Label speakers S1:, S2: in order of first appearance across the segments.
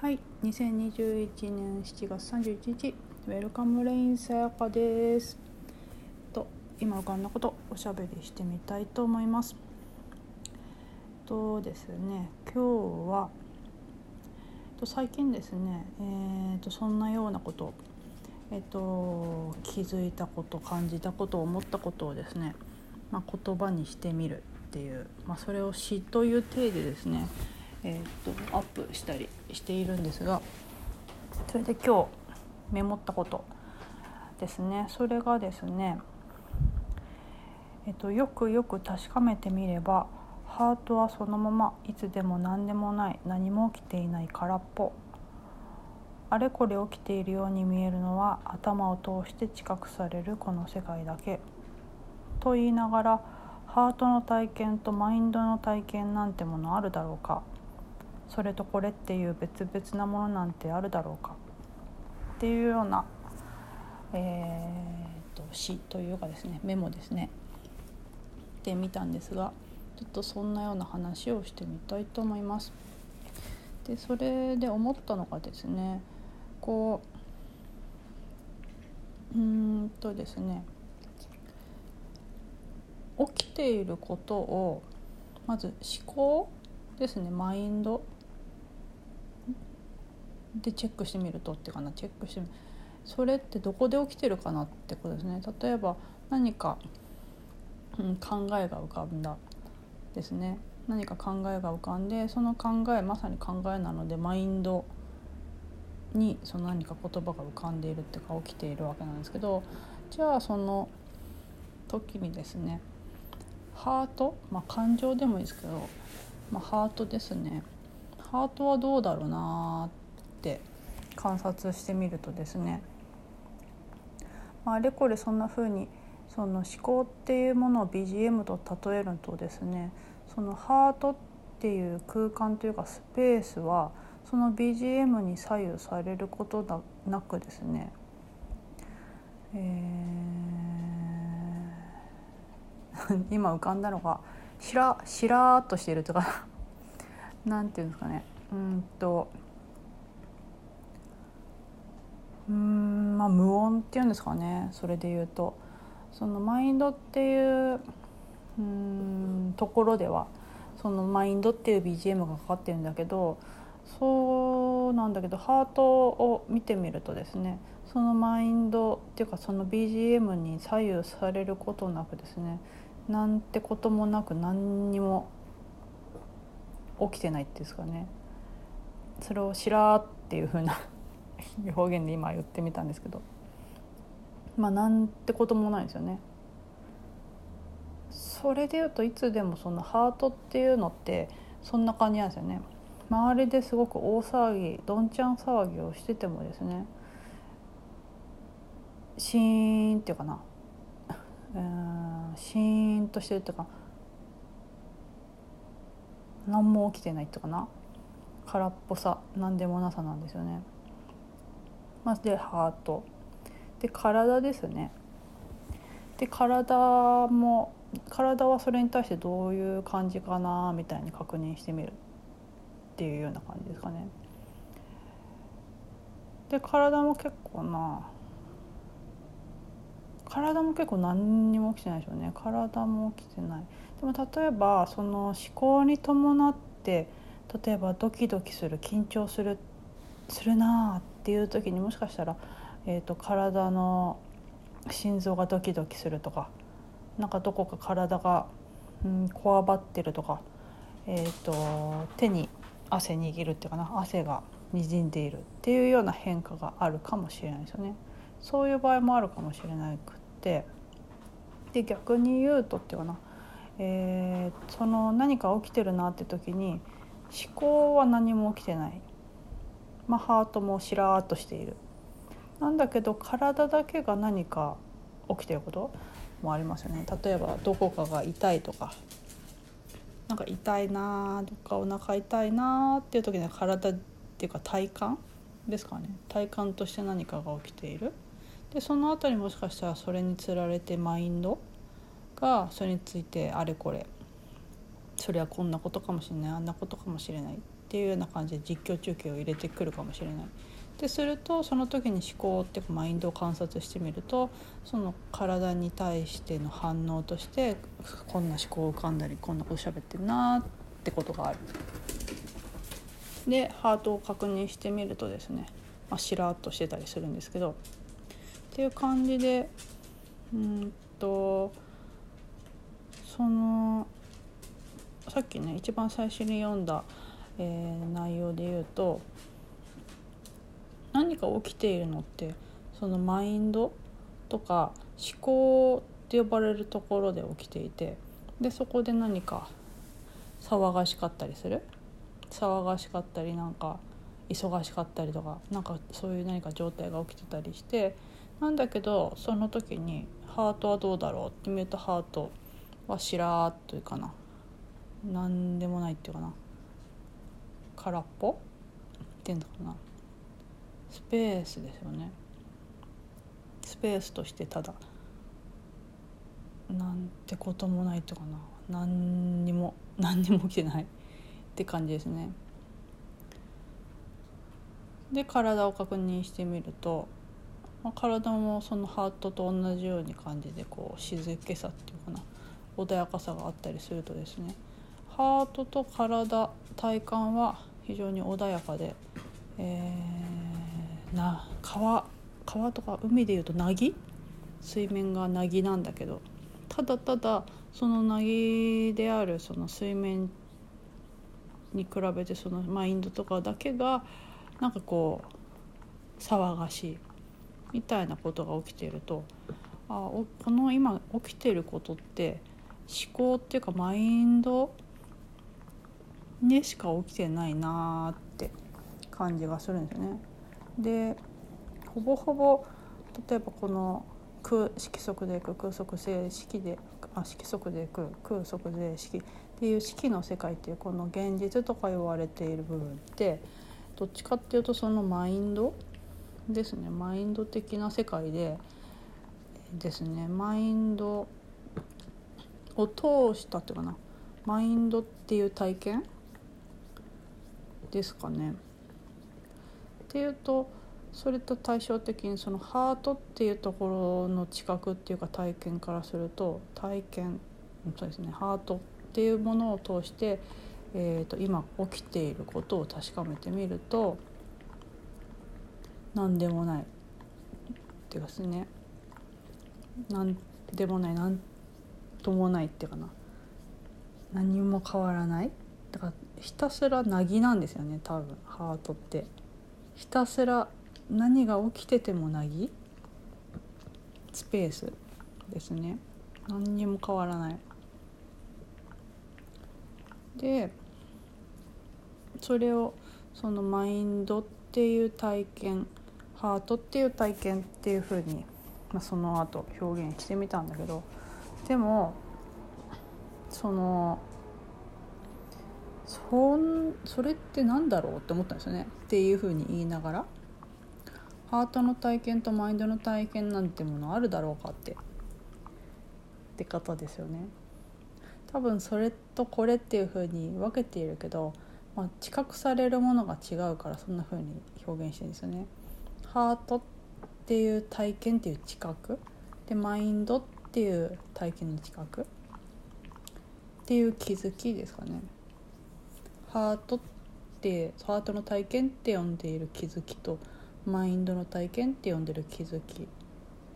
S1: はい、2021年7月31日、ウェルカムレインさやかです。と今浮かんだことおしゃべりしてみたいと思います。とですね、今日はと最近ですね、えー、とそんなようなこと、えっ、と気づいたこと、感じたこと、思ったことをですね、まあ、言葉にしてみるっていう、まあ、それを詩という体でですね。えー、とアップしたりしているんですがそれで今日メモったことですね。それがですね、えー、とよくよく確かめてみればハートはそのままいつでも何でもない何も起きていない空っぽ。あれこれ起きているように見えるのは頭を通して知覚されるこの世界だけ。と言いながらハートの体験とマインドの体験なんてものあるだろうか。それとこれっていう別々なものなんてあるだろうか？っていうような、えーと、詩というかですねメモですね。で見たんですがちょっとそんなような話をしてみたいと思います。でそれで思ったのがですねこううんとですね起きていることをまず思考ですねマインド。でチェックしてみるとってかなチェックしてみそれってどこで起きてるかなってことですね。例えば何か、うん、考えが浮かんだですね。何か考えが浮かんでその考えまさに考えなのでマインドにその何か言葉が浮かんでいるっていうか起きているわけなんですけどじゃあその時にですねハート、まあ、感情でもいいですけど、まあ、ハートですね。ハートはどうだろうなって観察してみるとですね、まあ、れこれそんな風にその思考っていうものを BGM と例えるとですねそのハートっていう空間というかスペースはその BGM に左右されることなくですね、えー、今浮かんだのがしらしらーっとしているとかなんていうんですかねうんとうんまあ無音っていうんですかねそれで言うと。そのマインドっていううんところではそのマインドっていう BGM がかかってるんだけどそうなんだけどハートを見てみるとですねそのマインドっていうかその BGM に左右されることなくですねなんてこともなく何にも起きてないっていうんですかね。それを「しらー」っていう風な表現で今言ってみたんですけどまあなんてこともないですよね。それでいうといつでもそのハートっていうのってそんな感じなんですよね。周りですごく大騒ぎどんちゃん騒ぎをしててもですねシーンっていうかなうんシーンとしてるっていうか何も起きてないっていうかな空っぽさ何でもなさなんですよね。まずでハート。で体ですね。で体も体はそれに対してどういう感じかなみたいに確認してみるっていうような感じですかね。で体も結構な体も結構何にも起きてないでしょうね。体も起きてない。でも例えばその思考に伴って例えばドキドキする緊張するするなあっていう時にもしかしたら、えーと、体の心臓がドキドキするとかなんかどこか体が、うん、こわばってるとか、えーと、手に汗握るっていうかな汗がにじんでいるっていうような変化があるかもしれないですよね。そういう場合もあるかもしれなくってで逆に言うとっていうかな、えー、その何か起きてるなって時に思考は何も起きてないまあ、ハートもしらーっとしている。なんだけど体だけが何か起きてることもありますよね。例えばどこかが痛いとか。なんか痛いなどっかお腹痛いなっていう時には体っていうか体感ですかね。体感として何かが起きている。でその後にもしかしたらそれにつられてマインドがそれについてあれこれ。それはこんなことかもしれない。あんなことかもしれない。っていうような感じで実況中継を入れてくるかもしれない。でするとその時に思考っていうかマインドを観察してみるとその体に対しての反応としてこんな思考浮かんだりこんなこと喋ってるなってことがある。でハートを確認してみるとですね、まあ、しらっとしてたりするんですけどっていう感じでうんとそのさっきね一番最初に読んだ、えー、内容で言うと何か起きているのってそのマインドとか思考って呼ばれるところで起きていてでそこで何か騒がしかったりする？騒がしかったりなんか忙しかったりとかなんかそういう何か状態が起きてたりしてなんだけどその時にハートはどうだろうって見るとハートはしらーっというかな。何でもないっていうかな。空っぽ？っていうのかな。スペースですよね。スペースとしてただ。なんてこともないとかな。何にも何にも起きてない。って感じですね。で体を確認してみると、まあ、体もそのハートと同じように感じでこう静けさっていうかな。穏やかさがあったりするとですね。ハートと体体感は非常に穏やかで、えー、な川川とか海でいうと凪水面が凪なんだけどただただその凪であるその水面に比べてそのマインドとかだけがなんかこう騒がしいみたいなことが起きているとあこの今起きてることって思考っていうかマインドでしか起きてないなって感じがするんですよね。でほぼほぼ例えばこの空色則でいく空則性式であ色則でいく空則で式っていう式の世界っていうこの現実とか言われている部分ってどっちかっていうとそのマインドですね。マインド的な世界でですね。マインドを通したっていうかな。マインドっていう体験ですかね。っていうとそれと対照的にそのハートっていうところの知覚っていうか体験からすると体験そうですねハートっていうものを通して、えーと、今起きていることを確かめてみると何でもないっていうかですね。何でもない何ともないっていうかな。何も変わらない。だからひたすらなぎなんですよね多分ハートって。ひたすら何が起きててもなぎスペースですね。何にも変わらない。でそれをそのマインドっていう体験ハートっていう体験っていうふうに、まあ、その後表現してみたんだけどでもそのそんそれって何だろうって思ったんですよね。っていうふうに言いながらハートの体験とマインドの体験なんてものあるだろうかって。って方ですよね。多分それとこれっていうふうに分けているけど、まあ、知覚されるものが違うからそんなふうに表現してるんですよね。ハートっていう体験っていう知覚。でマインドっていう体験の知覚。っていう気づきですかね。ハートってハートの体験って呼んでいる気づきとマインドの体験って呼んでる気づき、ま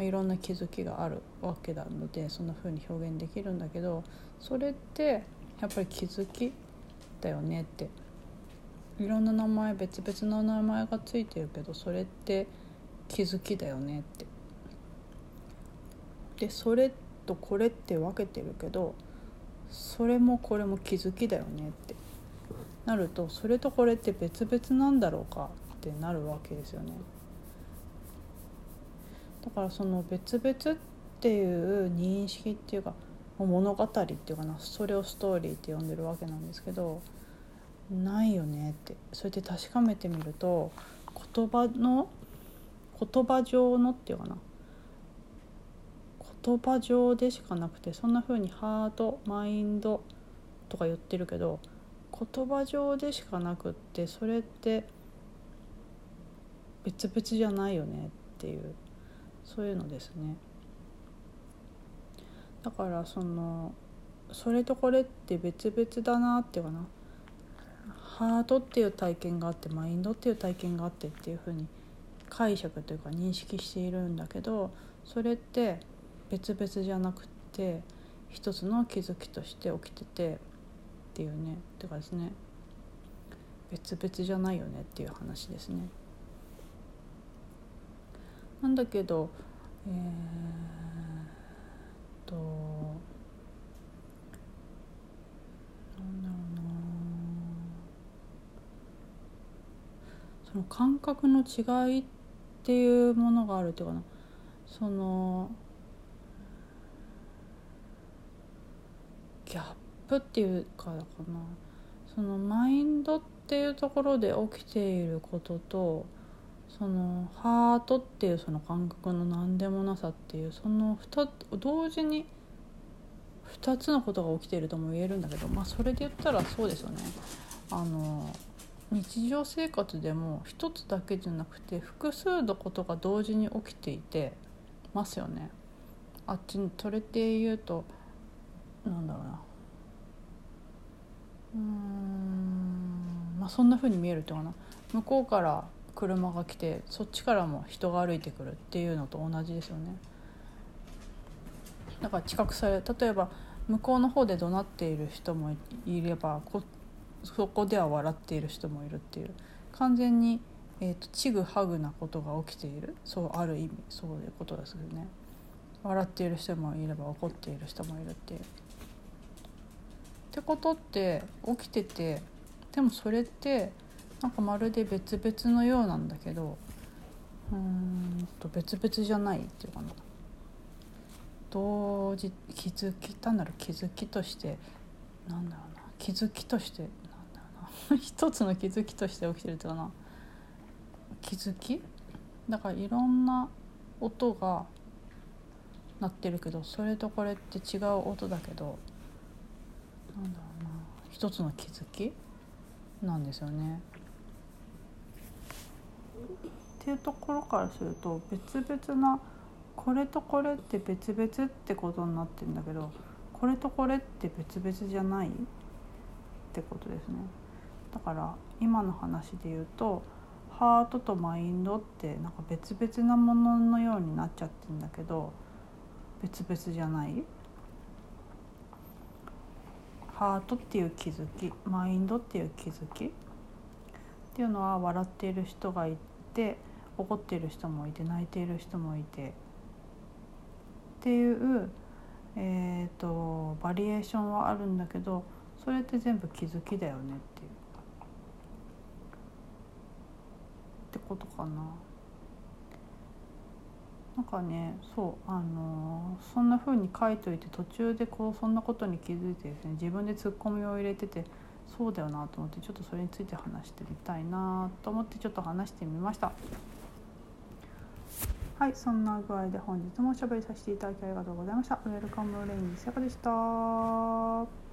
S1: あ、いろんな気づきがあるわけなのでそんな風に表現できるんだけどそれってやっぱり気づきだよねって。いろんな名前別々の名前がついてるけどそれって気づきだよねって。でそれとこれって分けてるけどそれもこれも気づきだよねって。なるとそれとこれって別々なんだろうかってなるわけですよね。だからその別々っていう認識っていうか物語っていうかなそれをストーリーって呼んでるわけなんですけどないよねってそれで確かめてみると言葉の言葉上のっていうかな言葉上でしかなくてそんな風にハートマインドとか言ってるけど言葉上でしかなくってそれって別々じゃないよねっていうそういうのですね。だからそのそれとこれって別々だなっていうかなハートっていう体験があってマインドっていう体験があってっていうふうに解釈というか認識しているんだけどそれって別々じゃなくて一つの気づきとして起きててっていうねてかですね別々じゃないよねっていう話ですね。なんだけどえー、っとなんだろうなその感覚の違いっていうものがあるっていうかなそのプっていうからかなそのマインドっていうところで起きていることとそのハートっていうその感覚の何でもなさっていうその2同時に2つのことが起きているとも言えるんだけどまあそれで言ったらそうですよね。あの日常生活でも一つだけじゃなくて複数のことが同時に起きていてますよね。あっちにそれって言うとなんだろうなうんまあそんな風に見えるっていうかな向こうから車が来てそっちからも人が歩いてくるっていうのと同じですよね。だから近くされ例えば向こうの方で怒鳴っている人もいればこそこでは笑っている人もいるっていう完全に、えーと、ちぐはぐなことが起きているそうある意味そういうことですよね。笑っている人もいれば怒っている人もいるっていう。ってことって起きててでもそれってなんかまるで別々のようなんだけどうんと別々じゃないっていうかな。同時気づき単なる気づきとしてなんだろうな。気づきとしてなんだろうな。一つの気づきとして起きてるっていうかな。気づき？だからいろんな音が鳴ってるけどそれとこれって違う音だけどなんだろうな一つの気づきなんですよね。っていうところからすると別々なこれとこれって別々ってことになってんだけどこれとこれって別々じゃない？ってことですね。だから今の話で言うとハートとマインドってなんか別々なもののようになっちゃってんだけど別々じゃない？ハートっていう気づきマインドっていう気づきっていうのは笑っている人がいて怒っている人もいて泣いている人もいてっていう、えーと、バリエーションはあるんだけどそれって全部気づきだよねっていうってことかな。なんかねそうあのー、そんな風に書いといて途中でこうそんなことに気づいてですね自分でツッコミを入れててそうだよなと思ってちょっとそれについて話してみたいなと思ってちょっと話してみました。はいそんな具合で本日もおしゃべりさせていただきありがとうございました。ウェルカムレインさやかでした。